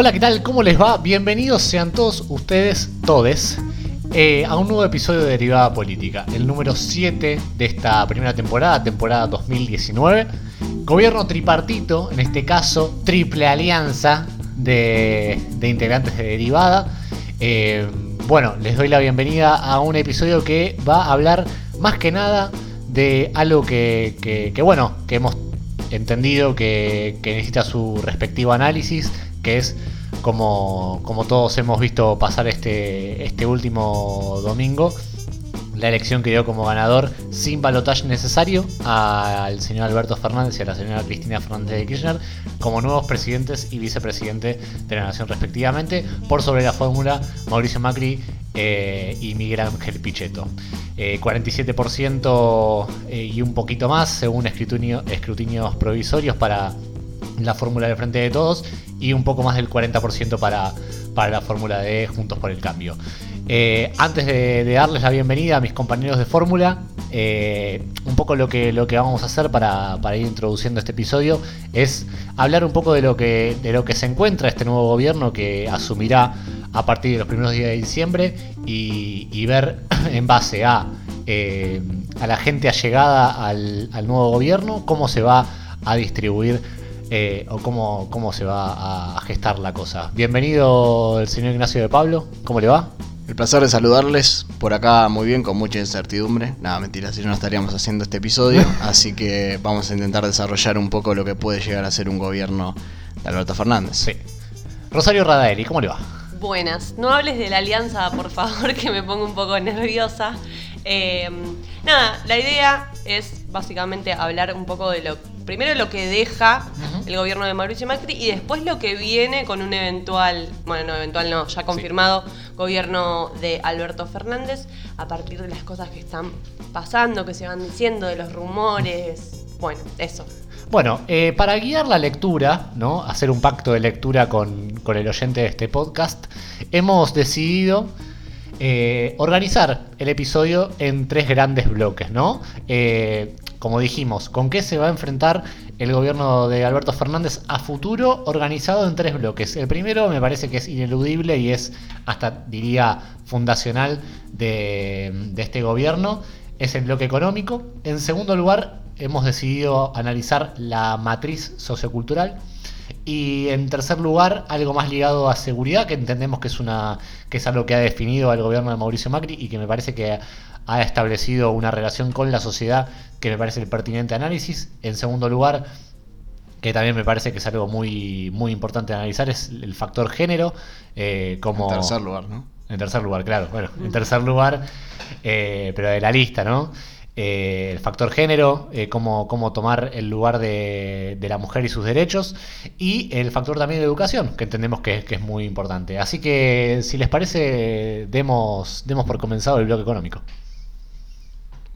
Hola, ¿qué tal? ¿Cómo les va? Bienvenidos sean todos ustedes, todes, eh, a un nuevo episodio de Derivada Política, el número 7 de esta primera temporada, temporada 2019. Gobierno tripartito, en este caso, triple alianza de, integrantes de Derivada. Eh, bueno, les doy la bienvenida a un episodio que va a hablar más que nada de algo que, bueno, que hemos entendido que, que necesita su respectivo análisis que es como, como todos hemos visto pasar este, este último domingo, la elección que dio como ganador sin balotaje necesario al señor Alberto Fernández y a la señora Cristina Fernández de Kirchner como nuevos presidentes y vicepresidente de la nación respectivamente, por sobre la fórmula Mauricio Macri eh, y Miguel Ángel Pichetto. 47% eh, eh, y un poquito más según escrutinios provisorios para la fórmula de frente de todos y un poco más del 40% para, para la fórmula de Juntos por el Cambio. Eh, antes de, darles la bienvenida a mis compañeros de fórmula, eh, un poco lo que, lo que vamos a hacer para, ir introduciendo este episodio es hablar un poco de lo, que, de lo que se encuentra este nuevo gobierno que asumirá a partir de los primeros días de diciembre y, ver en base a, eh, a la gente allegada al, al nuevo gobierno cómo se va a distribuir eh, o cómo, cómo se va a gestar la cosa. Bienvenido el señor Ignacio de Pablo, ¿cómo le va? El placer de saludarles por acá muy bien, con mucha incertidumbre. Nada, mentira, si no, estaríamos haciendo este episodio. así que vamos a intentar desarrollar un poco lo que puede llegar a ser un gobierno de Alberto Fernández. Sí. Rosario Radaeli, ¿cómo le va? Buenas, no hables de la alianza, por favor, que me pongo un poco nerviosa. Eh, nada, la idea es básicamente hablar un poco de lo primero lo que deja el gobierno de Mauricio Macri y después lo que viene con un eventual, bueno, no eventual no, ya confirmado gobierno de Alberto Fernández a partir de las cosas que están pasando, que se van diciendo, de los rumores, bueno, eso. Bueno, eh, para guiar la lectura, ¿no? Hacer un pacto de lectura con, con el oyente de este podcast, hemos decidido eh, organizar el episodio en tres grandes bloques, ¿no? Eh, como dijimos, ¿con qué se va a enfrentar el gobierno de Alberto Fernández a futuro organizado en tres bloques? El primero me parece que es ineludible y es hasta diría fundacional de, este gobierno, es el bloque económico. En segundo lugar, hemos decidido analizar la matriz sociocultural. Y en tercer lugar, algo más ligado a seguridad, que entendemos que es una que es algo que ha definido al gobierno de Mauricio Macri y que me parece que ha establecido una relación con la sociedad que me parece el pertinente análisis. En segundo lugar, que también me parece que es algo muy, muy importante analizar, es el factor género. Eh, como... En tercer lugar, ¿no? En tercer lugar, claro. Bueno, en tercer lugar, eh, pero de la lista, ¿no? Eh, el factor género, cómo, cómo, tomar el lugar de, de, la mujer y sus derechos, y el factor también de educación, que entendemos que, que, es muy importante. Así que, si les parece, demos, demos por comenzado el bloque económico.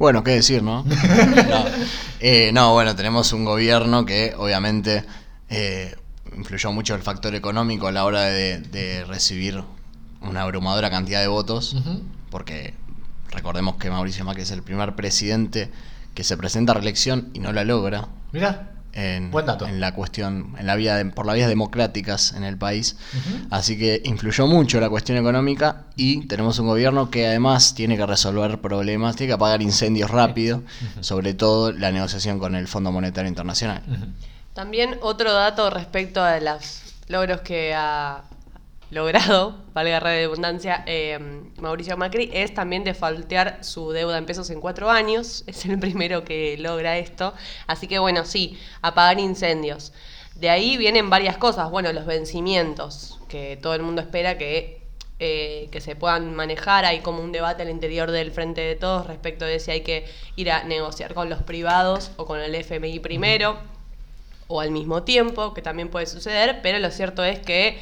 Bueno, qué decir, ¿no? Eh, no, bueno, tenemos un gobierno que obviamente eh, influyó mucho el factor económico a la hora de, recibir una abrumadora cantidad de votos, porque recordemos que Mauricio Macri es el primer presidente que se presenta a reelección y no la logra. Mira en, en la cuestión, en la vía por las vías democráticas en el país. Así que influyó mucho la cuestión económica y tenemos un gobierno que además tiene que resolver problemas, tiene que apagar incendios rápido, sobre todo la negociación con el Fondo Monetario Internacional. También otro dato respecto a los logros que ha logrado, valga la redundancia, eh, Mauricio Macri, es también defaltear su deuda en pesos en cuatro años. Es el primero que logra esto. Así que bueno, sí, apagar incendios. De ahí vienen varias cosas. Bueno, los vencimientos, que todo el mundo espera que, eh, que se puedan manejar. Hay como un debate al interior del Frente de Todos respecto de si hay que ir a negociar con los privados o con el FMI primero, o al mismo tiempo, que también puede suceder, pero lo cierto es que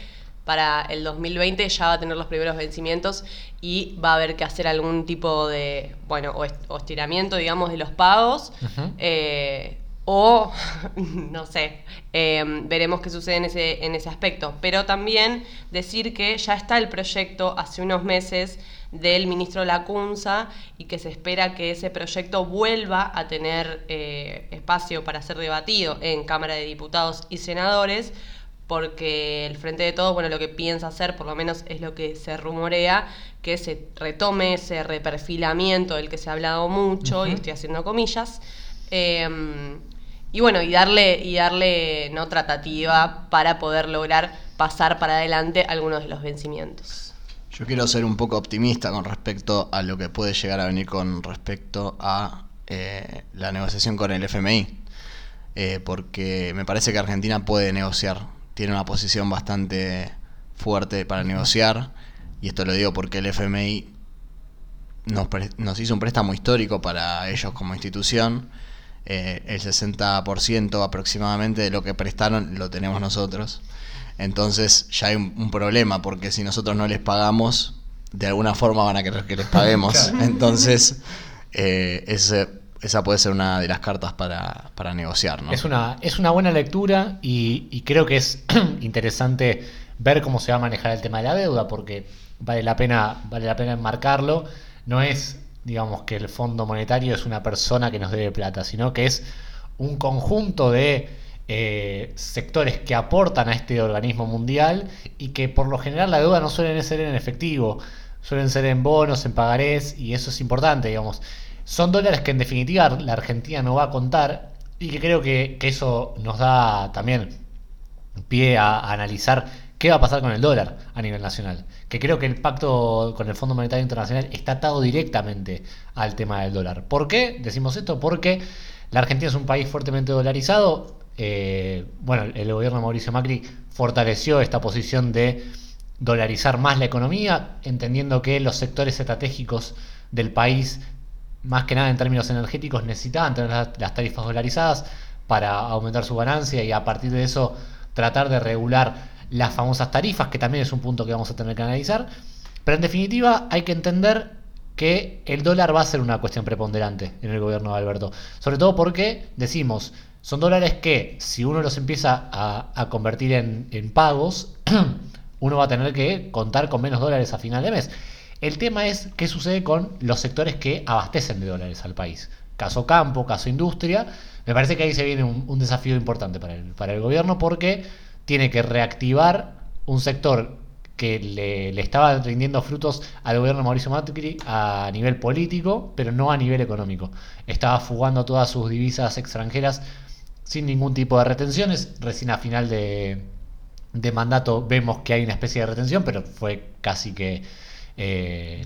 para el 2020 ya va a tener los primeros vencimientos y va a haber que hacer algún tipo de, bueno, o, estiramiento, digamos, de los pagos. Eh, o, no sé, em, veremos qué sucede en ese, en ese aspecto. Pero también decir que ya está el proyecto hace unos meses del ministro Lacunza y que se espera que ese proyecto vuelva a tener eh, espacio para ser debatido en Cámara de Diputados y Senadores porque el Frente de Todos, bueno, lo que piensa hacer, por lo menos es lo que se rumorea, que se retome ese reperfilamiento del que se ha hablado mucho, y estoy haciendo comillas, eh, y bueno, y darle, y darle no tratativa para poder lograr pasar para adelante algunos de los vencimientos. Yo quiero ser un poco optimista con respecto a lo que puede llegar a venir con respecto a eh, la negociación con el FMI, eh, porque me parece que Argentina puede negociar, tiene una posición bastante fuerte para negociar, y esto lo digo porque el FMI nos, nos hizo un préstamo histórico para ellos como institución, eh, el 60% aproximadamente de lo que prestaron lo tenemos nosotros. Entonces ya hay un, problema, porque si nosotros no les pagamos, de alguna forma van a querer que les paguemos. Entonces, eh, esa puede ser una de las cartas para, negociar. Es, una, es una buena lectura y, creo que es interesante ver cómo se va a manejar el tema de la deuda, porque vale la pena, vale la pena enmarcarlo. No es digamos, que el Fondo Monetario es una persona que nos debe plata, sino que es un conjunto de eh, sectores que aportan a este organismo mundial y que por lo general la deuda no suelen ser en efectivo, suelen ser en bonos, en pagarés, y eso es importante, digamos. Son dólares que en definitiva la Argentina no va a contar y que creo que, eso nos da también pie a analizar qué va a pasar con el dólar a nivel nacional. Que creo que el pacto con el Fondo Monetario Internacional está atado directamente al tema del dólar. ¿Por qué decimos esto? Porque la Argentina es un país fuertemente dolarizado. Eh, bueno, el gobierno de Mauricio Macri fortaleció esta posición de dolarizar más la economía, entendiendo que los sectores estratégicos del país, más que nada en términos energéticos, necesitaban tener las tarifas dolarizadas para aumentar su ganancia y a partir de eso tratar de regular las famosas tarifas, que también es un punto que vamos a tener que analizar. Pero en definitiva hay que entender que el dólar va a ser una cuestión preponderante en el gobierno de Alberto. Sobre todo porque, decimos, son dólares que si uno los empieza a, convertir en, pagos, uno va a tener que contar con menos dólares a final de mes. El tema es qué sucede con los sectores que abastecen de dólares al país. Caso campo, caso industria. Me parece que ahí se viene un, desafío importante para el, para el gobierno porque tiene que reactivar un sector que le, estaba rindiendo frutos al gobierno de Mauricio Macri a nivel político, pero no a nivel económico. Estaba fugando todas sus divisas extranjeras sin ningún tipo de retenciones. Recién a final de, de mandato vemos que hay una especie de retención, pero fue casi que eh,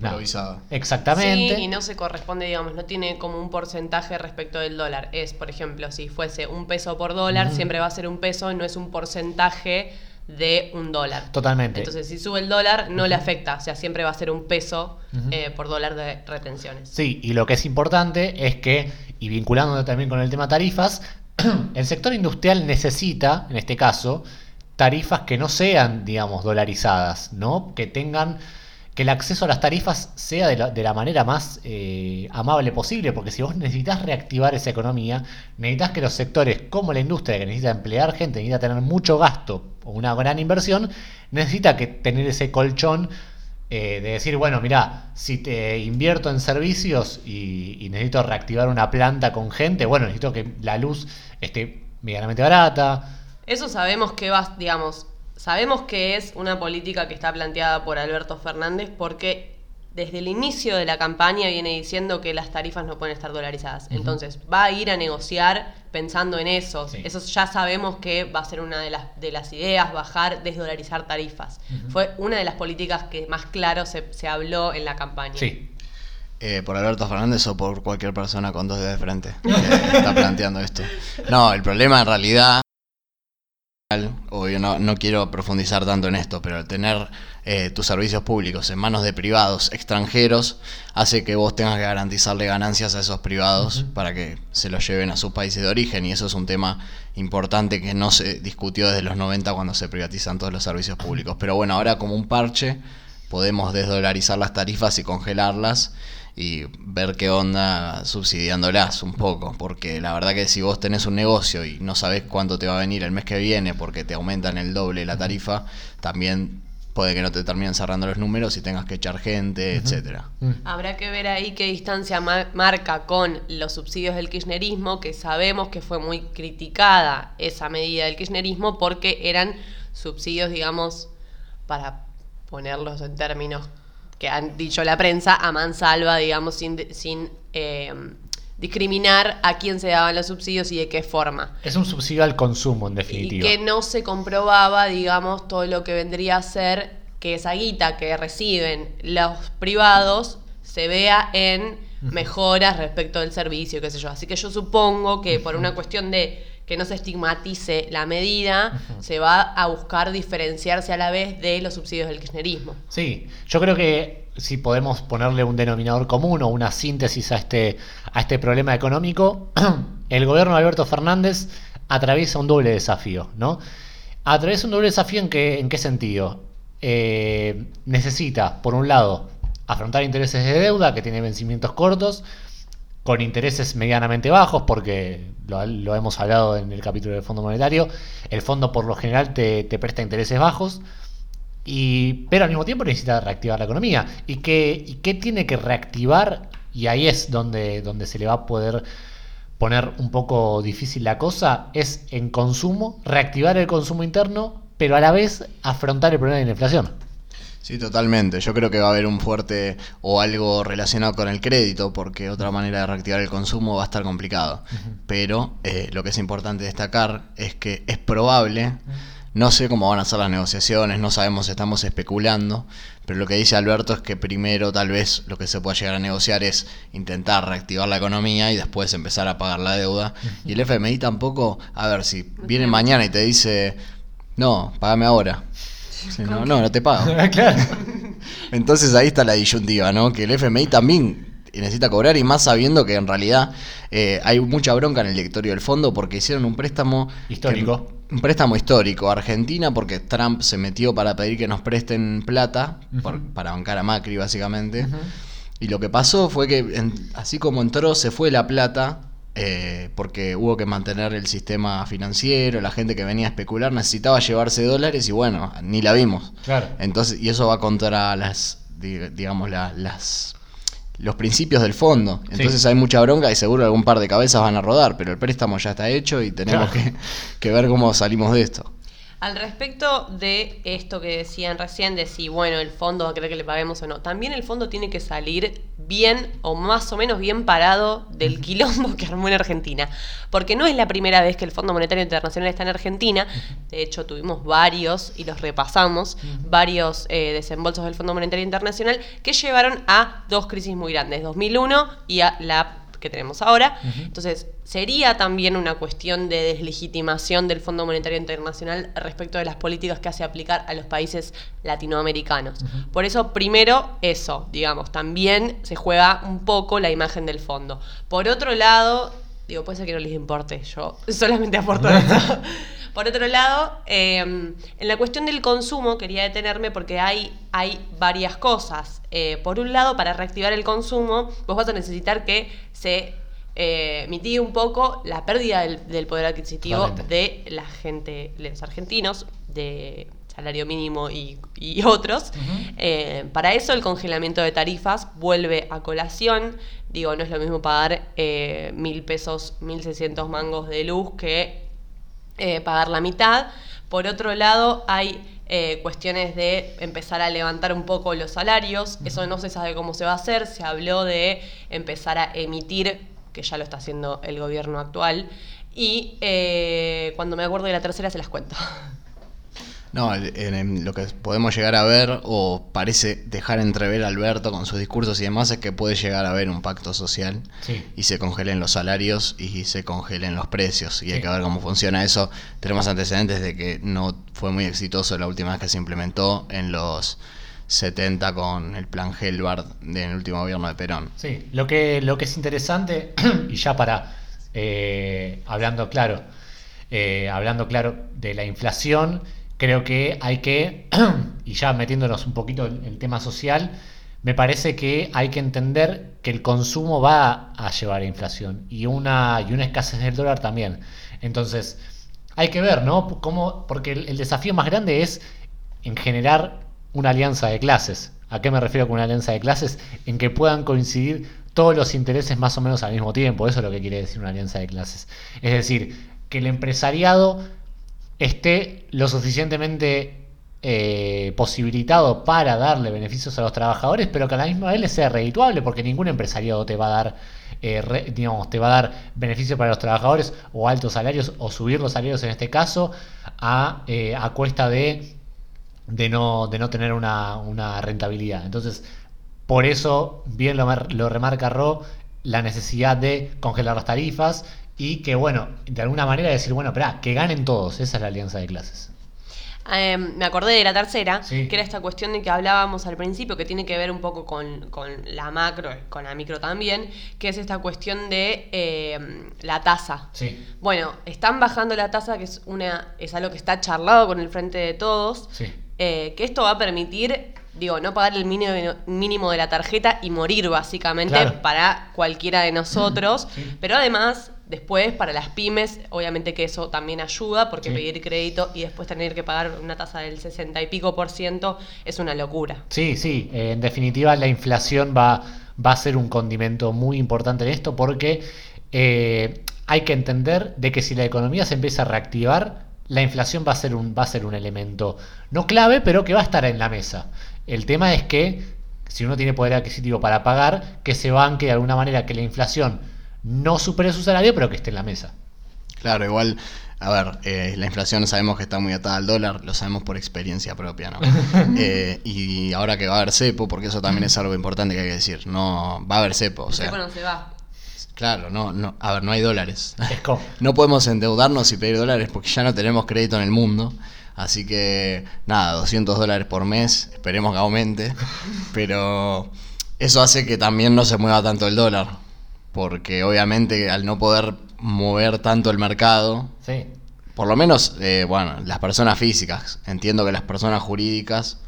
Exactamente. Sí, y no se corresponde, digamos, no tiene como un porcentaje respecto del dólar. Es, por ejemplo, si fuese un peso por dólar, siempre va a ser un peso, no es un porcentaje de un dólar. Totalmente. Entonces, si sube el dólar, no le afecta. O sea, siempre va a ser un peso eh, por dólar de retenciones. Sí, y lo que es importante es que, y vinculándolo también con el tema tarifas, el sector industrial necesita, en este caso, tarifas que no sean, digamos, dolarizadas, ¿no? Que tengan que el acceso a las tarifas sea de la, manera más eh, amable posible, porque si vos necesitas reactivar esa economía, necesitas que los sectores como la industria, que necesita emplear gente, necesita tener mucho gasto o una gran inversión, necesita que tener ese colchón eh, de decir, bueno, mira, si te invierto en servicios y, y, necesito reactivar una planta con gente, bueno, necesito que la luz esté medianamente barata. Eso sabemos que va, digamos, Sabemos que es una política que está planteada por Alberto Fernández porque desde el inicio de la campaña viene diciendo que las tarifas no pueden estar dolarizadas. Entonces, va a ir a negociar pensando en eso. Eso ya sabemos que va a ser una de las, de las ideas, bajar, desdolarizar tarifas. Fue una de las políticas que más claro se, habló en la campaña. Sí. Eh, ¿Por Alberto Fernández o por cualquier persona con dos dedos de frente que está planteando esto? No, el problema en realidad Obvio, no, no quiero profundizar tanto en esto, pero tener eh, tus servicios públicos en manos de privados extranjeros hace que vos tengas que garantizarle ganancias a esos privados para que se los lleven a sus países de origen y eso es un tema importante que no se discutió desde los 90 cuando se privatizan todos los servicios públicos. Pero bueno, ahora como un parche podemos desdolarizar las tarifas y congelarlas y ver qué onda subsidiándolas un poco, porque la verdad que si vos tenés un negocio y no sabés cuánto te va a venir el mes que viene porque te aumentan el doble la tarifa, también puede que no te terminen cerrando los números y tengas que echar gente, etcétera. Mm. Habrá que ver ahí qué distancia marca con los subsidios del kirchnerismo, que sabemos que fue muy criticada esa medida del kirchnerismo porque eran subsidios, digamos, para ponerlos en términos que han dicho la prensa, a mansalva, digamos, sin, sin eh, discriminar a quién se daban los subsidios y de qué forma. Es un subsidio al consumo, en definitiva. Y que no se comprobaba, digamos, todo lo que vendría a ser que esa guita que reciben los privados se vea en mejoras respecto del servicio, qué sé yo. Así que yo supongo que por una cuestión de que no se estigmatice la medida, se va a buscar diferenciarse a la vez de los subsidios del kirchnerismo. Sí, yo creo que si podemos ponerle un denominador común o una síntesis a este, a este problema económico, el gobierno de Alberto Fernández atraviesa un doble desafío, ¿no? Atraviesa un doble desafío en qué, en qué sentido. Eh, necesita, por un lado, afrontar intereses de deuda que tiene vencimientos cortos, con intereses medianamente bajos, porque lo, hemos hablado en el capítulo del Fondo Monetario, el fondo por lo general te, presta intereses bajos, y, pero al mismo tiempo necesita reactivar la economía. ¿Y qué, y qué tiene que reactivar? Y ahí es donde, donde se le va a poder poner un poco difícil la cosa, es en consumo, reactivar el consumo interno, pero a la vez afrontar el problema de la inflación. Sí, totalmente. Yo creo que va a haber un fuerte o algo relacionado con el crédito, porque otra manera de reactivar el consumo va a estar complicado. Pero eh, lo que es importante destacar es que es probable, no sé cómo van a ser las negociaciones, no sabemos, estamos especulando, pero lo que dice Alberto es que primero tal vez lo que se pueda llegar a negociar es intentar reactivar la economía y después empezar a pagar la deuda. Y el FMI tampoco, a ver, si viene mañana y te dice, no, pagame ahora no, no, no te pago. Entonces ahí está la disyuntiva, ¿no? Que el FMI también necesita cobrar y más sabiendo que en realidad eh, hay mucha bronca en el directorio del fondo porque hicieron un préstamo histórico. un préstamo histórico. Argentina porque Trump se metió para pedir que nos presten plata para bancar a Macri básicamente. Y lo que pasó fue que así como entró se fue la plata eh, porque hubo que mantener el sistema financiero, la gente que venía a especular necesitaba llevarse dólares y bueno, ni la vimos. Claro. Entonces, y eso va contra las, digamos, las los principios del fondo. Entonces hay mucha bronca y seguro algún par de cabezas van a rodar, pero el préstamo ya está hecho y tenemos que, que ver cómo salimos de esto. Al respecto de esto que decían recién, de si, bueno, el fondo va a querer que le paguemos o no, también el fondo tiene que salir bien o más o menos bien parado del quilombo que armó en Argentina. Porque no es la primera vez que el Fondo Monetario Internacional está en Argentina. De hecho, tuvimos varios, y los repasamos, varios eh, desembolsos del Fondo Monetario Internacional que llevaron a dos crisis muy grandes, 2001 y a la que tenemos ahora. Entonces, sería también una cuestión de deslegitimación del Fondo Monetario Internacional respecto de las políticas que hace aplicar a los países latinoamericanos. Por eso, primero, eso, digamos, también se juega un poco la imagen del fondo. Por otro lado, digo, puede ser que no les importe, yo solamente aporto eso. Por otro lado, em, en la cuestión del consumo quería detenerme porque hay, hay varias cosas. Eh, por un lado, para reactivar el consumo, vos vas a necesitar que se eh, mitigue un poco la pérdida del, poder adquisitivo de la gente, los argentinos, de salario mínimo y, otros. Eh, para eso el congelamiento de tarifas vuelve a colación. Digo, no es lo mismo pagar eh, mil pesos, mil seiscientos mangos de luz que eh, pagar la mitad. Por otro lado, hay eh, cuestiones de empezar a levantar un poco los salarios. Eso no se sabe cómo se va a hacer. Se habló de empezar a emitir, que ya lo está haciendo el gobierno actual. Y eh, cuando me acuerdo de la tercera se las cuento. No, en, lo que podemos llegar a ver, o parece dejar entrever Alberto con sus discursos y demás, es que puede llegar a haber un pacto social y se congelen los salarios y se congelen los precios. Y hay que ver cómo funciona eso. Tenemos antecedentes de que no fue muy exitoso la última vez que se implementó en los 70 con el plan Helbard del último gobierno de Perón. Sí, lo que, lo que es interesante, y ya para, eh, hablando claro, eh, hablando claro de la inflación, creo que hay que, y ya metiéndonos un poquito en el tema social, me parece que hay que entender que el consumo va a llevar a inflación y una, y una escasez del dólar también. Entonces, hay que ver, ¿no? Cómo, porque el, desafío más grande es en generar una alianza de clases. ¿A qué me refiero con una alianza de clases? En que puedan coincidir todos los intereses más o menos al mismo tiempo. Eso es lo que quiere decir una alianza de clases. Es decir, que el empresariado esté lo suficientemente eh, posibilitado para darle beneficios a los trabajadores, pero que a la misma vez le sea redituable, porque ningún empresariado te va a dar, eh, digamos, te va a dar beneficios para los trabajadores o altos salarios o subir los salarios en este caso a, eh, a cuesta de, de, no, de no tener una, una rentabilidad. Entonces, por eso, bien lo, lo remarca Ro, la necesidad de congelar las tarifas y que, bueno, de alguna manera decir, bueno, espera, que ganen todos, esa es la alianza de clases. Em, me acordé de la tercera, que era esta cuestión de que hablábamos al principio, que tiene que ver un poco con, la macro, con la micro también, que es esta cuestión de em, la tasa. Bueno, están bajando la tasa, que es, una, es algo que está charlado con el frente de todos, eh, que esto va a permitir digo, no pagar el mínimo, mínimo de la tarjeta y morir básicamente para cualquiera de nosotros, pero además Después, para las pymes, obviamente que eso también ayuda, porque pedir crédito y después tener que pagar una tasa del 60 y pico por ciento es una locura. Sí, sí, eh, en definitiva la inflación va, va a ser un condimento muy importante en esto, porque eh, hay que entender de que si la economía se empieza a reactivar, la inflación va a ser un, va a ser un elemento no clave, pero que va a estar en la mesa. El tema es que si uno tiene poder adquisitivo para pagar, que se banque de alguna manera que la inflación no supere su salario, pero que esté en la mesa. Claro, igual, a ver, eh, la inflación sabemos que está muy atada al dólar, lo sabemos por experiencia propia, ¿no? Eh, y ahora que va a haber cepo, porque eso también es algo importante que hay que decir, no va a haber cepo, o sea, cepo no se va. Claro, no, no, a ver, no hay dólares. no podemos endeudarnos y pedir dólares porque ya no tenemos crédito en el mundo. Así que, nada, 200 dólares por mes, esperemos que aumente. Pero eso hace que también no se mueva tanto el dólar porque obviamente al no poder mover tanto el mercado, por lo menos, eh, bueno, las personas físicas, entiendo que las personas jurídicas,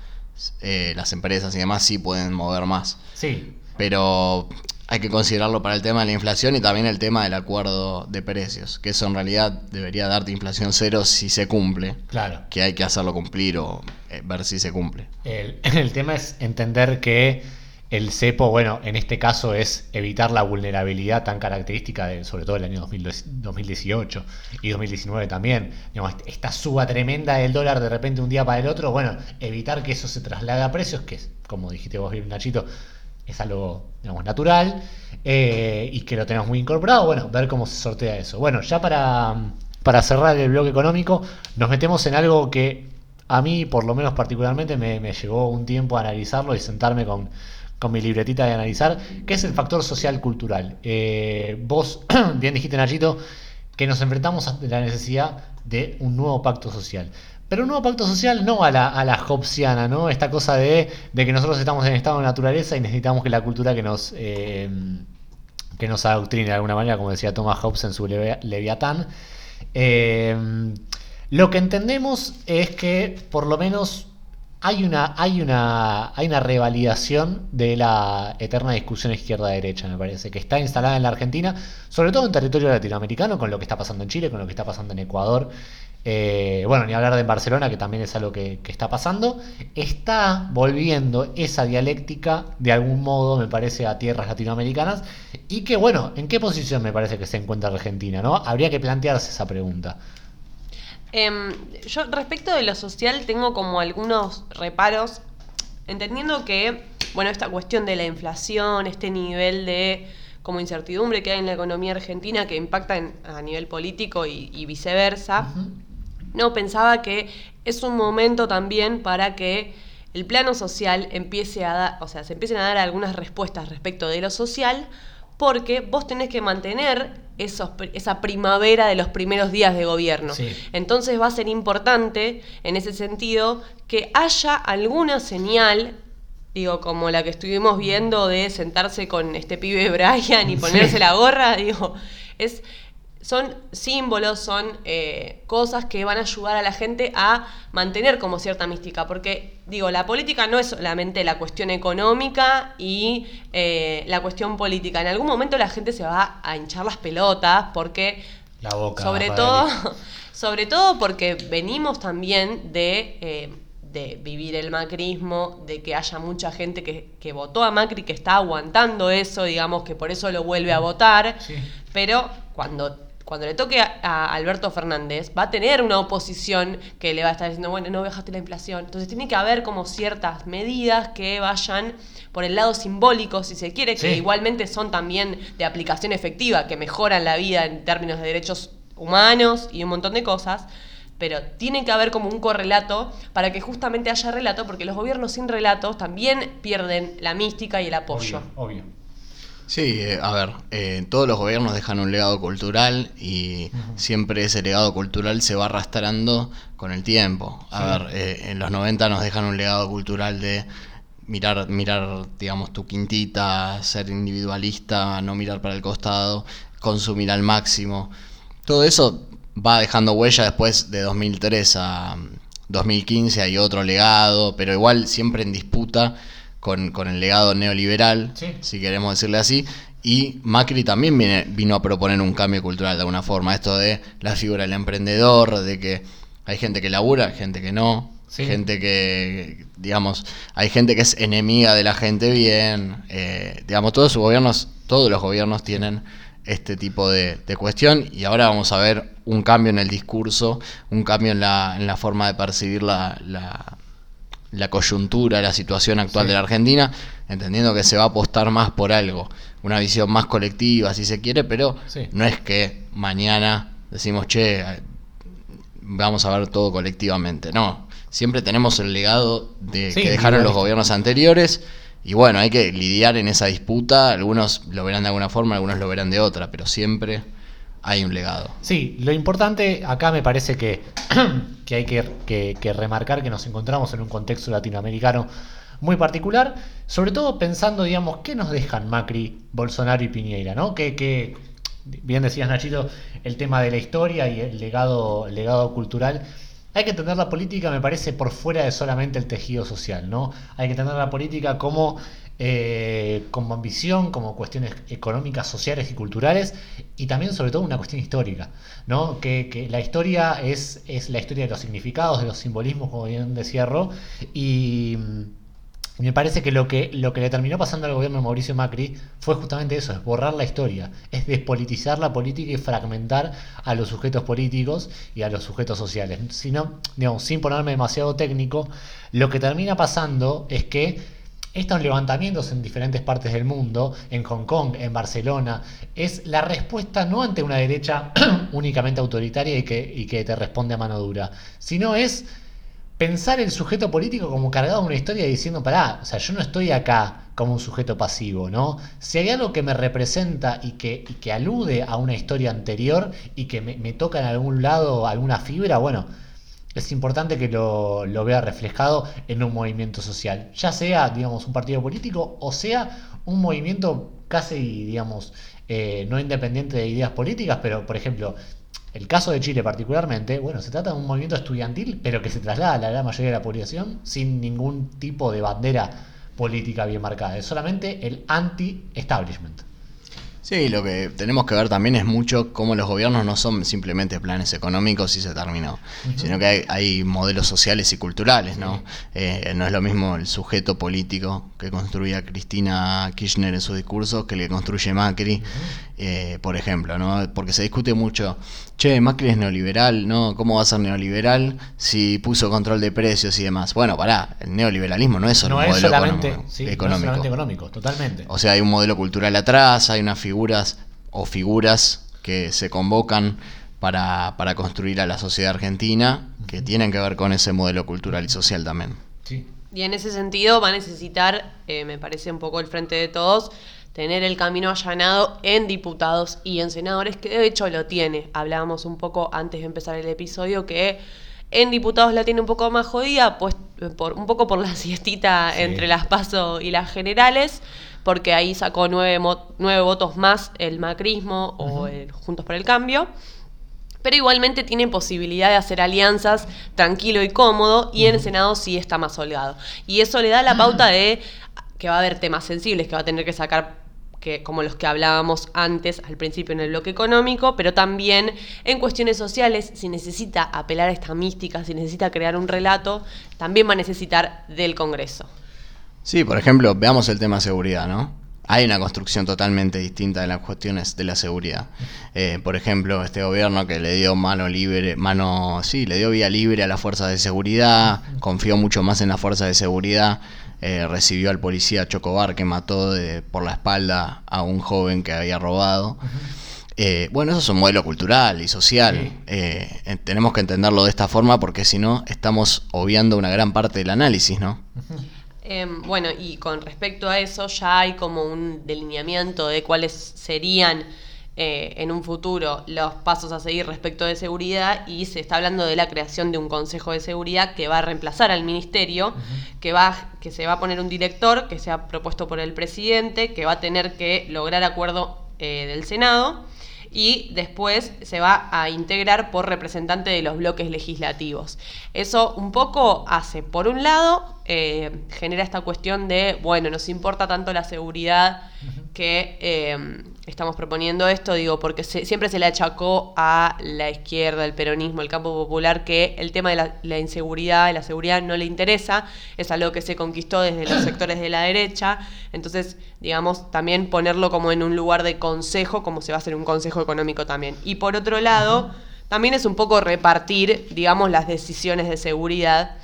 eh, las empresas y demás sí pueden mover más. Sí. Pero hay que considerarlo para el tema de la inflación y también el tema del acuerdo de precios, que eso en realidad debería darte inflación cero si se cumple. Claro. Que hay que hacerlo cumplir o eh, ver si se cumple. El, el tema es entender que el cepo, bueno, en este caso es evitar la vulnerabilidad tan característica de, sobre todo el año 2018 y 2019 también. esta suba tremenda del dólar de repente un día para el otro, bueno, evitar que eso se traslade a precios, que es, como dijiste vos bien, Nachito, es algo, digamos, natural eh, y que lo tenemos muy incorporado. Bueno, ver cómo se sortea eso. Bueno, ya para, para cerrar el bloque económico, nos metemos en algo que a mí, por lo menos particularmente, me, me llevó un tiempo a analizarlo y sentarme con con mi libretita de analizar, que es el factor social cultural. Eh, vos bien dijiste, Nachito, que nos enfrentamos a la necesidad de un nuevo pacto social. Pero un nuevo pacto social no a la, a la Hobbesiana, ¿no? Esta cosa de, que nosotros estamos en estado de naturaleza y necesitamos que la cultura que nos, eh, que nos adoctrine de alguna manera, como decía Thomas Hobbes en su Leviatán. Eh, lo que entendemos es que por lo menos hay una, hay una, hay una revalidación de la eterna discusión izquierda-derecha, me parece, que está instalada en la Argentina, sobre todo en territorio latinoamericano, con lo que está pasando en Chile, con lo que está pasando en Ecuador. Eh, bueno, ni hablar de Barcelona, que también es algo que, está pasando. Está volviendo esa dialéctica, de algún modo, me parece, a tierras latinoamericanas. Y que, bueno, ¿en qué posición me parece que se encuentra Argentina? ¿no? Habría que plantearse esa pregunta. Em, yo respecto de lo social tengo como algunos reparos, entendiendo que, bueno, esta cuestión de la inflación, este nivel de como incertidumbre que hay en la economía argentina que impacta a nivel político y, viceversa, no pensaba que es un momento también para que el plano social empiece a dar, o sea, se empiecen a dar algunas respuestas respecto de lo social, porque vos tenés que mantener esa primavera de los primeros días de gobierno. Entonces va a ser importante, en ese sentido, que haya alguna señal, digo, como la que estuvimos viendo de sentarse con este pibe Brian y ponerse la gorra, digo, es son símbolos, son eh, cosas que van a ayudar a la gente a mantener como cierta mística, porque digo, la política no es solamente la cuestión económica y eh, la cuestión política, en algún momento la gente se va a hinchar las pelotas porque... La boca. Sobre todo, sobre todo porque venimos también de... Eh, de vivir el macrismo, de que haya mucha gente que, que, votó a Macri, que está aguantando eso, digamos que por eso lo vuelve a votar, pero cuando cuando le toque a, a Alberto Fernández, va a tener una oposición que le va a estar diciendo, bueno, no bajaste la inflación. Entonces tiene que haber como ciertas medidas que vayan por el lado simbólico, si se quiere, que Sí. igualmente son también de aplicación efectiva, que mejoran la vida en términos de derechos humanos y un montón de cosas. Pero tiene que haber como un correlato para que justamente haya relato, porque los gobiernos sin relatos también pierden la mística y el apoyo. Obvio. Sí, eh, a ver, eh, todos los gobiernos dejan un legado cultural y siempre ese legado cultural se va arrastrando con el tiempo. A ver, eh, en los 90 nos dejan un legado cultural de mirar, mirar, digamos, tu quintita, ser individualista, no mirar para el costado, consumir al máximo. Todo eso va dejando huella después de 2003 a 2015, hay otro legado, pero igual siempre en disputa con, con el legado neoliberal, Sí. si queremos decirle así. Y Macri también viene- vino a proponer un cambio cultural de alguna forma. Esto de la figura del emprendedor, de que hay gente que labura, gente que no, Sí. gente que, digamos, hay gente que es enemiga de la gente bien. eh, digamos, todos sus gobiernos, todos los gobiernos tienen este tipo de, de cuestión y ahora vamos a ver un cambio en el discurso, un cambio en la, en la forma de percibir la, la, la coyuntura, la situación actual Sí. de la Argentina, entendiendo que se va a apostar más por algo, una visión más colectiva, si se quiere, pero Sí. no es que mañana decimos, che, vamos a ver todo colectivamente. No, siempre tenemos el legado de Sí, que dejaron los gobiernos anteriores y bueno, hay que lidiar en esa disputa. Algunos lo verán de alguna forma, algunos lo verán de otra, pero siempre hay un legado. Sí, lo importante acá me parece que, que hay que, que- que remarcar que nos encontramos en un contexto latinoamericano muy particular, sobre todo pensando, digamos, qué nos dejan Macri, Bolsonaro y Piñera, ¿no? Que, que bien decías Nachito, el tema de la historia y el legado, el legado cultural. Hay que entender la política, me parece, por fuera de solamente el tejido social, ¿no? Hay que entender la política como, eh, como ambición, como cuestiones económicas, sociales y culturales, y también, sobre todo, una cuestión histórica, ¿no? Que, la historia es, la historia de los significados, de los simbolismos, como bien decía Ro, y mm, me parece que lo que le terminó pasando al gobierno de Mauricio Macri fue justamente eso, es borrar la historia, es despolitizar la política y fragmentar a los sujetos políticos y a los sujetos sociales. Si digamos, sin ponerme demasiado técnico, lo que termina pasando es que estos levantamientos en diferentes partes del mundo, en Hong Kong, en Barcelona, es la respuesta no ante una derecha únicamente autoritaria y que, te responde a mano dura, sino es pensar el sujeto político como cargado de una historia diciendo, pará, o sea, yo no estoy acá como un sujeto pasivo, ¿no? Si hay algo que me representa y que, y que alude a una historia anterior y que me, me toca en algún lado alguna fibra, bueno, es importante que lo, vea reflejado en un movimiento social, ya sea, digamos, un partido político o sea un movimiento casi, digamos, eh, no independiente de ideas políticas, pero, por ejemplo, el caso de Chile particularmente, bueno, se trata de un movimiento estudiantil, pero que se traslada a la gran mayoría de la población sin ningún tipo de bandera política bien marcada. Es solamente el anti-establishment. Sí, lo que tenemos que ver también es mucho cómo los gobiernos no son simplemente planes económicos y se terminó, sino que hay, hay modelos sociales y culturales, ¿no? Eh, no es lo mismo el sujeto político que construía Cristina Kirchner en sus discursos que el que construye Macri, eh, por ejemplo, ¿no? Porque se discute mucho, che, Macri es neoliberal, ¿no? ¿Cómo va a ser neoliberal si puso control de precios y demás? Bueno, pará, el neoliberalismo no es solo no un es modelo solamente, económico. sí, no es solamente económico, totalmente. O sea, hay un modelo cultural atrás, hay unas figuras o figuras que se convocan para, para construir a la sociedad argentina que tienen que ver con ese modelo cultural y social también. Sí. Y en ese sentido va a necesitar, eh, me parece un poco el frente de todos, tener el camino allanado en diputados y en senadores, que de hecho lo tiene. Hablábamos un poco antes de empezar el episodio que en diputados la tiene un poco más jodida, pues por, un poco por la siestita Sí. entre las PASO y las generales, porque ahí sacó nueve, nueve votos más el macrismo o el Juntos por el Cambio pero igualmente tiene posibilidad de hacer alianzas tranquilo y cómodo y en el Senado sí está más holgado. Y eso le da la pauta de que va a haber temas sensibles que va a tener que sacar que, como los que hablábamos antes al principio en el bloque económico, pero también en cuestiones sociales, si necesita apelar a esta mística, si necesita crear un relato, también va a necesitar del Congreso. Sí, por ejemplo, veamos el tema seguridad, ¿no? hay una construcción totalmente distinta de las cuestiones de la seguridad. Eh, por ejemplo, este gobierno que le dio mano libre, mano, sí, le dio vía libre a las fuerzas de seguridad, confió mucho más en las fuerzas de seguridad, eh, recibió al policía Chocobar que mató de, por la espalda a un joven que había robado. Eh, bueno, eso es un modelo cultural y social. tenemos que entenderlo de esta forma porque si no estamos obviando una gran parte del análisis, ¿no? Em, bueno, y con respecto a eso ya hay como un delineamiento de cuáles serían eh, en un futuro los pasos a seguir respecto de seguridad y se está hablando de la creación de un Consejo de Seguridad que va a reemplazar al Ministerio, que, va, que se va a poner un director que sea propuesto por el presidente, que va a tener que lograr acuerdo eh, del Senado y después se va a integrar por representante de los bloques legislativos. Eso un poco hace, por un lado, eh, genera esta cuestión de, bueno, nos importa tanto la seguridad que eh, estamos proponiendo esto, digo, porque siempre se le achacó a la izquierda, el peronismo, el campo popular, que el tema de la, inseguridad y la seguridad no le interesa, es algo que se conquistó desde los sectores de la derecha, entonces, digamos, también ponerlo como en un lugar de consejo, como se va a hacer un consejo económico también. Y por otro lado, también es un poco repartir, digamos, las decisiones de seguridad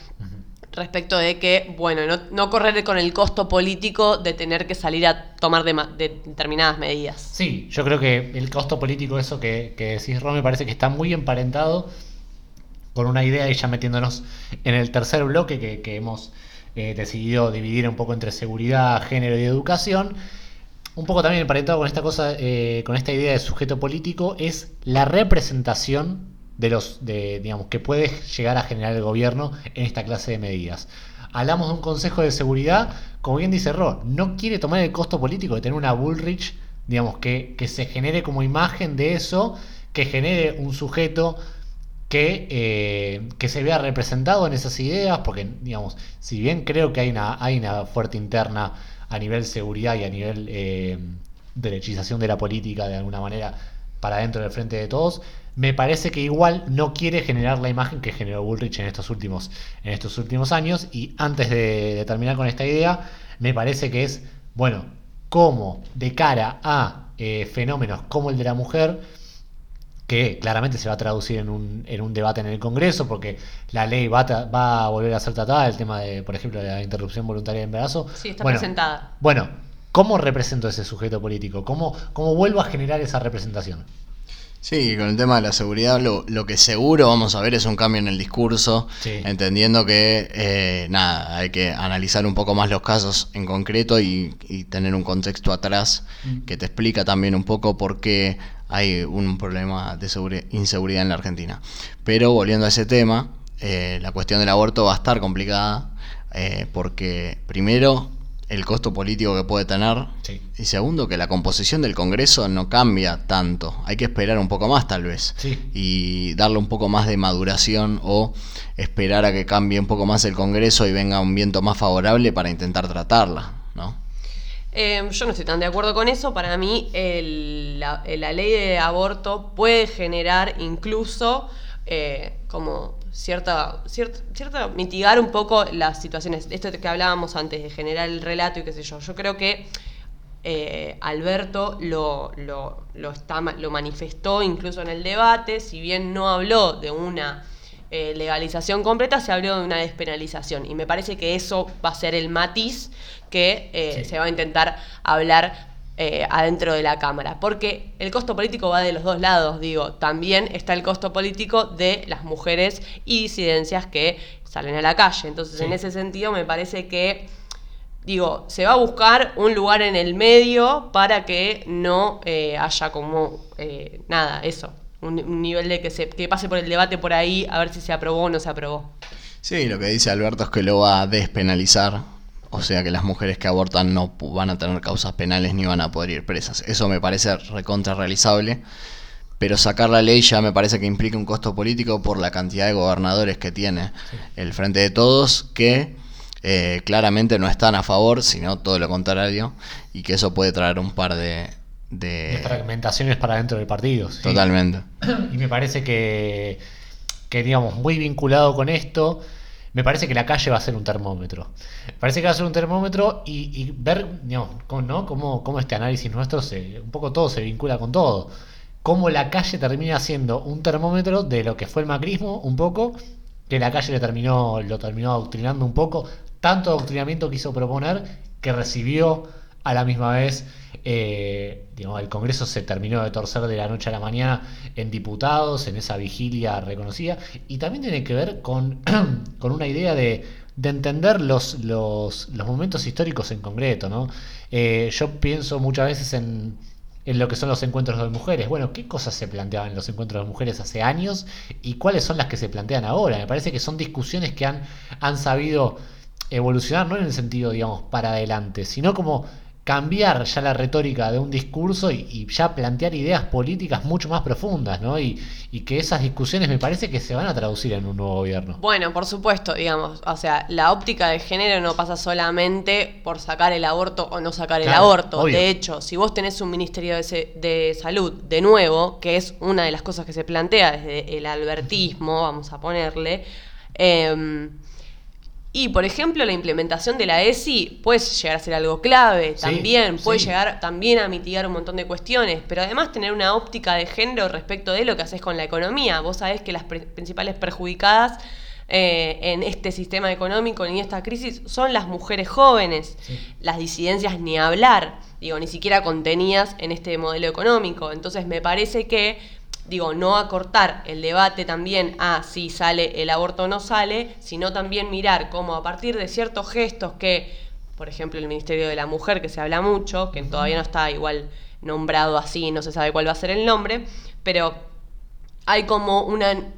respecto de que, bueno, no, correr con el costo político de tener que salir a tomar de, determinadas medidas. Sí, yo creo que el costo político, eso que, que decís, Ron, me parece que está muy emparentado con una idea, y ya metiéndonos en el tercer bloque que, hemos eh, decidido dividir un poco entre seguridad, género y educación. Un poco también emparentado con esta cosa, eh, con esta idea de sujeto político, es la representación de los de, digamos, que puede llegar a generar el gobierno en esta clase de medidas. Hablamos de un Consejo de Seguridad, como bien dice Ro, no quiere tomar el costo político de tener una Bullrich, digamos, que, que se genere como imagen de eso, que genere un sujeto que, eh, que se vea representado en esas ideas, porque, digamos, si bien creo que hay una, hay una fuerte interna a nivel seguridad y a nivel eh, derechización de la política de alguna manera para dentro del frente de todos, me parece que igual no quiere generar la imagen que generó Bullrich en estos últimos, en estos últimos años. Y antes de, terminar con esta idea, me parece que es, bueno, cómo de cara a eh, fenómenos como el de la mujer, que claramente se va a traducir en un, en un debate en el Congreso, porque la ley va a, va a volver a ser tratada, el tema de, por ejemplo, de la interrupción voluntaria de embarazo. Sí, está presentada. Bueno, ¿cómo represento ese sujeto político? ¿Cómo, ¿Cómo vuelvo a generar esa representación? Sí, con el tema de la seguridad, lo, lo, que seguro vamos a ver es un cambio en el discurso, entendiendo que, eh, nada, hay que analizar un poco más los casos en concreto y, tener un contexto atrás mm. que te explica también un poco por qué hay un problema de inseguridad en la Argentina. Pero volviendo a ese tema, eh, la cuestión del aborto va a estar complicada, eh, porque primero el costo político que puede tener. Y segundo, que la composición del Congreso no cambia tanto. Hay que esperar un poco más tal vez. Y darle un poco más de maduración o esperar a que cambie un poco más el Congreso y venga un viento más favorable para intentar tratarla, ¿no? Em, yo no estoy tan de acuerdo con eso. Para mí, la, ley de aborto puede generar incluso eh, como cierta, cierta, mitigar un poco las situaciones, esto que hablábamos antes, de generar el relato y qué sé yo. Yo creo que eh, Alberto lo, lo, lo, está, lo manifestó incluso en el debate, si bien no habló de una eh, legalización completa, se habló de una despenalización. Y me parece que eso va a ser el matiz que eh, se va a intentar hablar eh, adentro de la Cámara. Porque el costo político va de los dos lados, digo. También está el costo político de las mujeres y disidencias que salen a la calle. Entonces, en ese sentido, me parece que, digo, se va a buscar un lugar en el medio para que no eh, haya como, eh, nada, eso. Un, un, nivel de que, se, que pase por el debate por ahí a ver si se aprobó o no se aprobó. Sí, lo que dice Alberto es que lo va a despenalizar o sea que las mujeres que abortan no van a tener causas penales ni van a poder ir presas. Eso me parece recontra realizable. Pero sacar la ley ya me parece que implica un costo político por la cantidad de gobernadores que tiene el Frente de Todos, que eh, claramente no están a favor, sino todo lo contrario, y que eso puede traer un par de, de, fragmentaciones para dentro del partido. Totalmente. Y me parece que, que, digamos, muy vinculado con esto, me parece que la calle va a ser un termómetro. Me parece que va a ser un termómetro y, ver ¿no? cómo, cómo, este análisis nuestro, se, un poco todo se vincula con todo. Cómo la calle termina siendo un termómetro de lo que fue el macrismo, un poco, que la calle le terminó, lo terminó adoctrinando un poco, tanto adoctrinamiento quiso proponer que recibió a la misma vez eh, el Congreso se terminó de torcer de la noche a la mañana en diputados, en esa vigilia reconocida, y también tiene que ver con, con una idea de, entender los, los, momentos históricos en concreto. ¿no? Eh, yo pienso muchas veces en, en lo que son los encuentros de mujeres. Bueno, ¿qué cosas se planteaban en los encuentros de mujeres hace años y cuáles son las que se plantean ahora? Me parece que son discusiones que han, han sabido evolucionar, no en el sentido, digamos, para adelante, sino como cambiar ya la retórica de un discurso y, ya plantear ideas políticas mucho más profundas, ¿no? Y, que esas discusiones me parece que se van a traducir en un nuevo gobierno. Bueno, por supuesto, digamos, o sea, la óptica de género no pasa solamente por sacar el aborto o no sacar el aborto. De hecho, si vos tenés un ministerio de, de, salud, de nuevo, que es una de las cosas que se plantea desde el albertismo, vamos a ponerle, eh, y, por ejemplo, la implementación de la ESI puede llegar a ser algo clave también, puede llegar también a mitigar un montón de cuestiones, pero además tener una óptica de género respecto de lo que haces con la economía. Vos sabés que las principales perjudicadas eh, en este sistema económico, en esta crisis, son las mujeres jóvenes, las disidencias ni hablar, digo, ni siquiera contenidas en este modelo económico. Entonces me parece que digo, no acortar el debate también a si sale el aborto o no sale, sino también mirar cómo a partir de ciertos gestos que, por ejemplo, el Ministerio de la Mujer, que se habla mucho, que todavía no está igual nombrado así, no se sabe cuál va a ser el nombre, pero hay como una,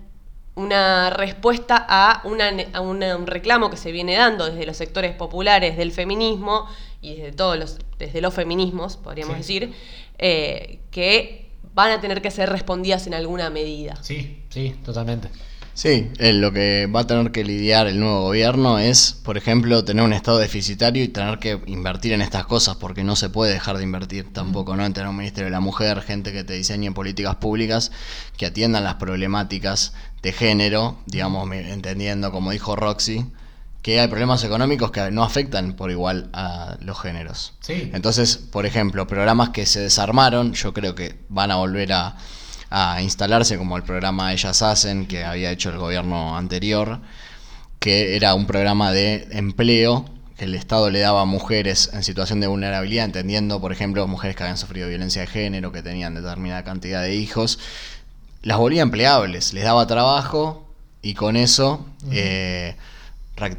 una respuesta a, una, a un reclamo que se viene dando desde los sectores populares del feminismo y desde todos los, desde los feminismos, podríamos decir, eh, que van a tener que ser respondidas en alguna medida. Sí, sí, totalmente. Sí, lo que va a tener que lidiar el nuevo gobierno es, por ejemplo, tener un estado deficitario y tener que invertir en estas cosas, porque no se puede dejar de invertir tampoco, ¿no? En tener un ministerio de la mujer, gente que te diseñe políticas públicas que atiendan las problemáticas de género, digamos, entendiendo, como dijo Roxy, que hay problemas económicos que no afectan por igual a los géneros. Entonces, por ejemplo, programas que se desarmaron, yo creo que van a volver a, instalarse, como el programa Ellas Hacen, que había hecho el gobierno anterior, que era un programa de empleo que el Estado le daba a mujeres en situación de vulnerabilidad, entendiendo, por ejemplo, mujeres que habían sufrido violencia de género, que tenían determinada cantidad de hijos, las volvía empleables, les daba trabajo y con eso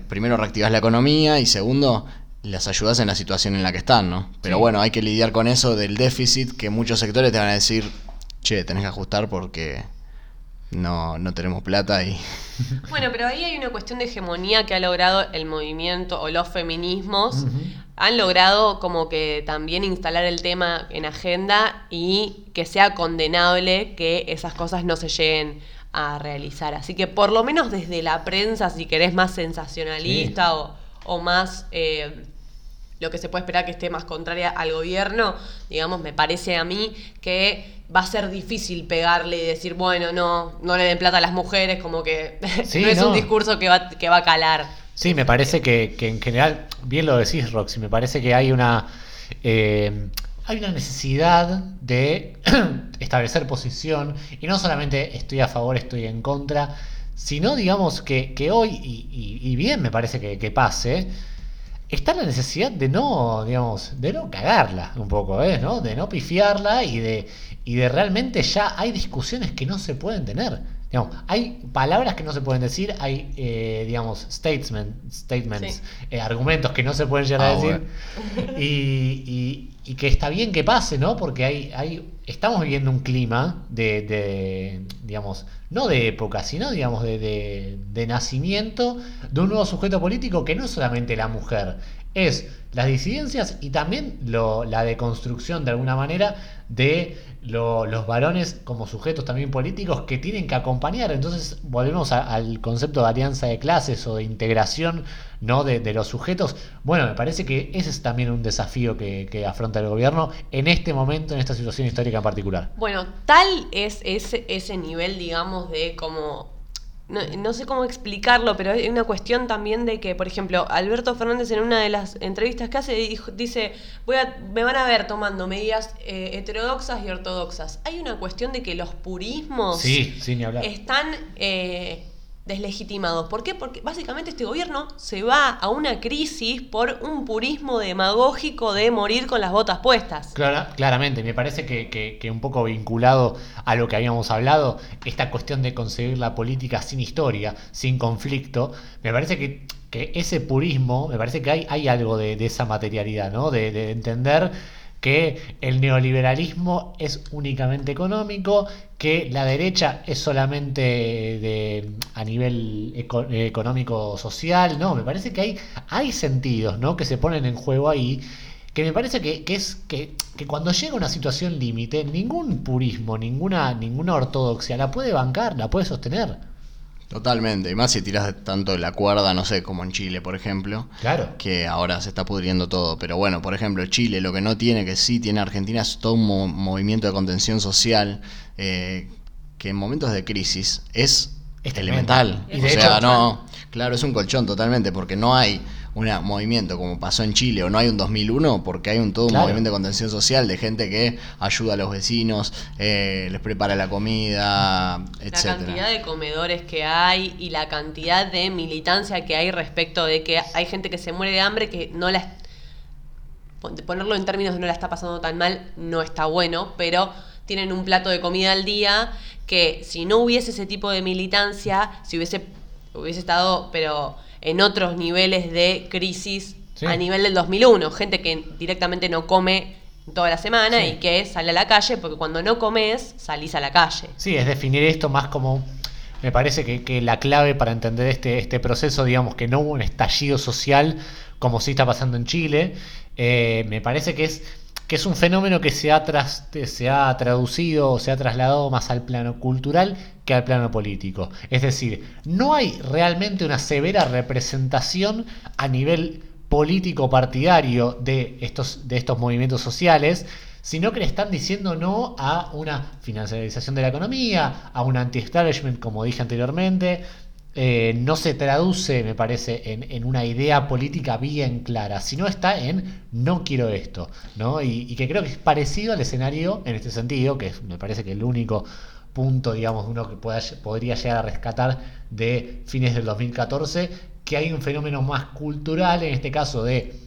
primero reactivas la economía y segundo las ayudas en la situación en la que están, ¿no? Pero bueno, hay que lidiar con eso del déficit que muchos sectores te van a decir, che, tenés que ajustar porque no, no tenemos plata y... Bueno, pero ahí hay una cuestión de hegemonía que ha logrado el movimiento o los feminismos. Han logrado como que también instalar el tema en agenda y que sea condenable que esas cosas no se lleguen a realizar. Así que por lo menos desde la prensa, si querés más sensacionalista o, más eh, lo que se puede esperar que esté más contraria al gobierno, digamos, me parece a mí que va a ser difícil pegarle y decir, bueno, no, no le den plata a las mujeres, como que no es un discurso que va, que va a calar. Sí, me parece que, en general, bien lo decís, Roxy, me parece que hay una... Eh, hay una necesidad de establecer posición y no solamente estoy a favor, estoy en contra, sino digamos que, hoy, y, bien me parece que, pase, está la necesidad de no, digamos, de no cagarla un poco, ¿eh? ¿no? de no pifiarla y de, y de realmente ya hay discusiones que no se pueden tener. Digamos, hay palabras que no se pueden decir, hay, eh, digamos, statements, statements eh, argumentos que no se pueden llegar a ah, decir. Y, y que está bien que pase, ¿no? Porque hay, hay, estamos viviendo un clima de, de digamos, no de época, sino, digamos, de, de, nacimiento de un nuevo sujeto político que no es solamente la mujer, es las disidencias y también lo, la deconstrucción de alguna manera de los varones como sujetos también políticos que tienen que acompañar. Entonces volvemos al concepto de alianza de clases o de integración ¿no? de, los sujetos. Bueno, me parece que ese es también un desafío que, afronta el gobierno en este momento, en esta situación histórica en particular. Bueno, tal es ese, ese nivel, digamos, de como no, no sé cómo explicarlo, pero hay una cuestión también de que, por ejemplo, Alberto Fernández en una de las entrevistas que hace dijo- dice, voy a, me van a ver tomando medidas eh, heterodoxas y ortodoxas. Hay una cuestión de que los purismos Sí, sin hablar. están eh, deslegitimados. ¿Por qué? Porque básicamente este gobierno se va a una crisis por un purismo demagógico de morir con las botas puestas. Clara- claramente, me parece que, que- un poco vinculado a lo que habíamos hablado, esta cuestión de concebir la política sin historia, sin conflicto, me parece que, que ese purismo, me parece que hay, hay algo de, de esa materialidad, ¿no? De, de entender que el neoliberalismo es únicamente económico, que la derecha es solamente de, a nivel eco- económico social, no, me parece que hay, hay sentidos ¿no? que se ponen en juego ahí, que me parece que, que es que, que cuando llega una situación límite, ningún purismo, ninguna, ninguna ortodoxia la puede bancar, la puede sostener. Totalmente, y más si tiras tanto de la cuerda, no sé, como en Chile, por ejemplo. Claro. que ahora se está pudriendo todo. Pero bueno, por ejemplo, Chile lo que no tiene, que sí tiene Argentina, es todo un mo- movimiento de contención social eh, que en momentos de crisis es, Es elemental. Y o sea, hecho- no, claro, es un colchón totalmente, porque no hay un movimiento como pasó en Chile o no hay un 2001, porque hay un todo un movimiento de contención social de gente que ayuda a los vecinos, eh, les prepara la comida, La etcétera. cantidad de comedores que hay y la cantidad de militancia que hay respecto de que hay gente que se muere de hambre que no la... pon- Ponerlo en términos de no la está pasando tan mal no está bueno, pero tienen un plato de comida al día que si no hubiese ese tipo de militancia, si hubiese, hubiese estado, pero en otros niveles de crisis Sí. a nivel del 2001, gente que directamente no come toda la semana Sí. y que sale a la calle, porque cuando no comes, salís a la calle. Sí, es definir esto más como. Me parece que, que la clave para entender este, este proceso, digamos, que no hubo un estallido social como sí está pasando en Chile, eh, me parece que es, que es un fenómeno que se ha, tras- se ha traducido o se ha trasladado más al plano cultural que al plano político. Es decir, no hay realmente una severa representación a nivel político partidario de estos, de estos movimientos sociales, sino que le están diciendo no a una financiarización de la economía, a un anti-establishment, como dije anteriormente. Eh, no se traduce, me parece, en, una idea política bien clara, sino está en no quiero esto, ¿no? Y, que creo que es parecido al escenario en este sentido, que me parece que el único punto, digamos, uno que pueda- podría llegar a rescatar de fines del 2014, que hay un fenómeno más cultural, en este caso de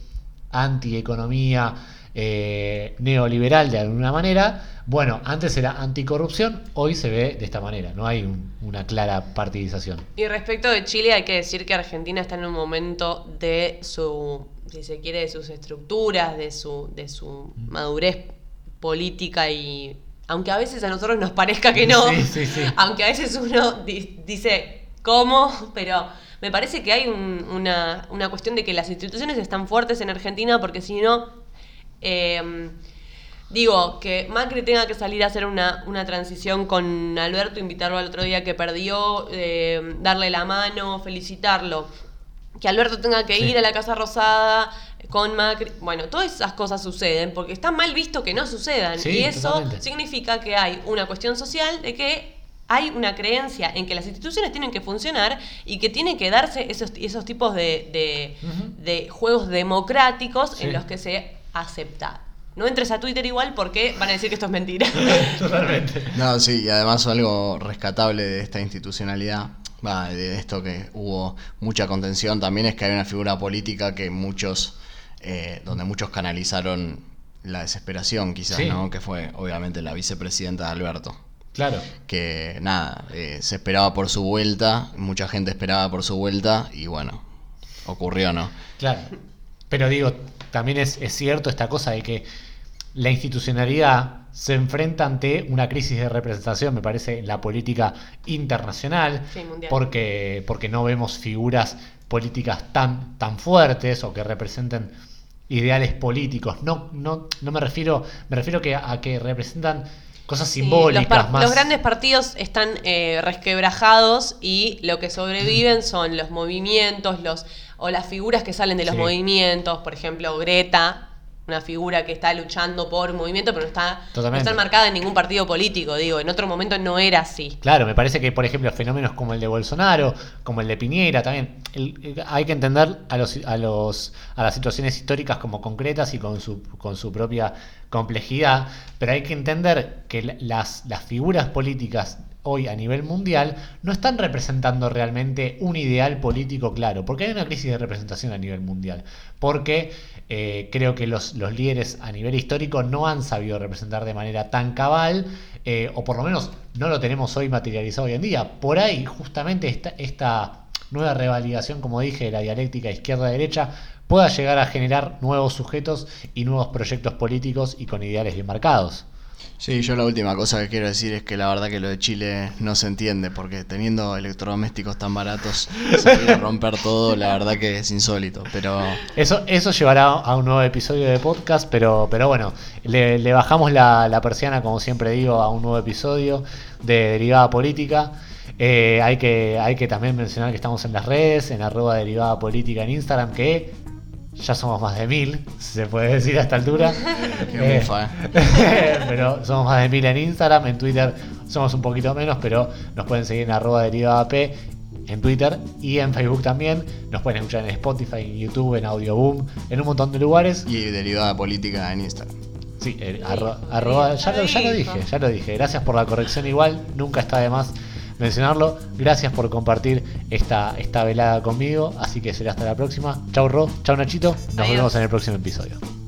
antieconomía eh, neoliberal de alguna manera. Bueno, antes era anticorrupción, hoy se ve de esta manera, no hay un- una clara partidización. Y respecto de Chile, hay que decir que Argentina está en un momento de su, si se quiere, de sus estructuras, de su, de su madurez política y aunque a veces a nosotros nos parezca que no, Sí, sí, sí. aunque a veces uno di- dice cómo, pero me parece que hay un- una, una cuestión de que las instituciones están fuertes en Argentina porque si no, eh, Digo, que Macri tenga que salir a hacer una, una transición con Alberto, invitarlo al otro día que perdió, eh, darle la mano, felicitarlo. Que Alberto tenga que Sí. ir a la Casa Rosada con Macri. Bueno, todas esas cosas suceden porque está mal visto que no sucedan. Sí, y eso totalmente. significa que hay una cuestión social de que hay una creencia en que las instituciones tienen que funcionar y que tienen que darse esos, esos tipos de, de- de juegos democráticos Sí. en los que se acepta. No entres a Twitter igual porque van a decir que esto es mentira. Totalmente. No, sí, y además algo rescatable de esta institucionalidad, va, de esto que hubo mucha contención, también es que hay una figura política que muchos, eh, donde muchos canalizaron la desesperación quizás, Sí. ¿no? Que fue obviamente la vicepresidenta de Alberto. Claro. Que nada, eh, se esperaba por su vuelta, mucha gente esperaba por su vuelta y bueno, ocurrió, ¿no? Claro. Pero digo, también es, es cierto esta cosa de que la institucionalidad se enfrenta ante una crisis de representación, me parece, en la política internacional, Sí, porque, porque no vemos figuras políticas tan, tan fuertes o que representen ideales políticos. No, no, no me refiero, me refiero que a que representan cosas Sí, simbólicas los, más. los grandes partidos están eh, resquebrajados y lo que sobreviven son los movimientos los o las figuras que salen de los Sí. movimientos, por ejemplo, Greta, una figura que está luchando por movimiento, pero no está, no está enmarcada en ningún partido político, digo, en otro momento no era así. Claro, me parece que, por ejemplo, fenómenos como el de Bolsonaro, como el de Piñera, también el- el- hay que entender a, los, a, los, a las situaciones históricas como concretas y con su, con su propia complejidad, pero hay que entender que la- las, las figuras políticas hoy a nivel mundial no están representando realmente un ideal político claro, porque hay una crisis de representación a nivel mundial, porque eh, creo que los, líderes a nivel histórico no han sabido representar de manera tan cabal, eh, o por lo menos no lo tenemos hoy materializado hoy en día. Por ahí justamente esta, esta nueva revalidación, como dije, de la dialéctica izquierda-derecha, pueda llegar a generar nuevos sujetos y nuevos proyectos políticos y con ideales bien marcados. Sí, yo la última cosa que quiero decir es que la verdad que lo de Chile no se entiende, porque teniendo electrodomésticos tan baratos, salir a romper todo, la verdad que es insólito. Pero Eso, eso llevará a un nuevo episodio de podcast, pero, pero bueno, le, le bajamos la, la persiana, como siempre digo, a un nuevo episodio de Derivada Política. Eh, hay, que, hay que también mencionar que estamos en las redes, en arroba derivada política en Instagram, que ya somos más de mil, si se puede decir a esta altura. Qué Eh, mufa, ¿eh? pero somos más de mil en Instagram, en Twitter somos un poquito menos, pero nos pueden seguir en arroba derivada P en Twitter y en Facebook también. Nos pueden escuchar en Spotify, en YouTube, en Audioboom, en un montón de lugares. y derivada política en Instagram. Sí, eh, arro- arroba- ya, lo, ya lo dije, ya lo dije. Gracias por la corrección igual, nunca está de más mencionarlo. Gracias por compartir esta, esta velada conmigo. Así que será hasta la próxima. Chau Ro, chau Nachito. Nos Adiós. vemos en el próximo episodio.